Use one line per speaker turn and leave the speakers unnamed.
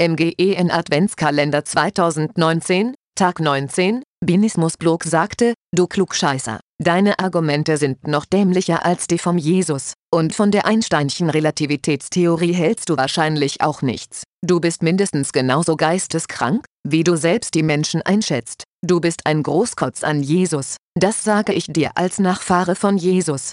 MGEN Adventskalender 2019, Tag 19, Binismus-Blog sagte, du Klugscheißer, deine Argumente sind noch dämlicher als die vom Jesus, und von der Einsteinchen Relativitätstheorie hältst du wahrscheinlich auch nichts. Du bist mindestens genauso geisteskrank, wie du selbst die Menschen einschätzt. Du bist ein Großkotz an Jesus, das sage ich dir als Nachfahre von Jesus.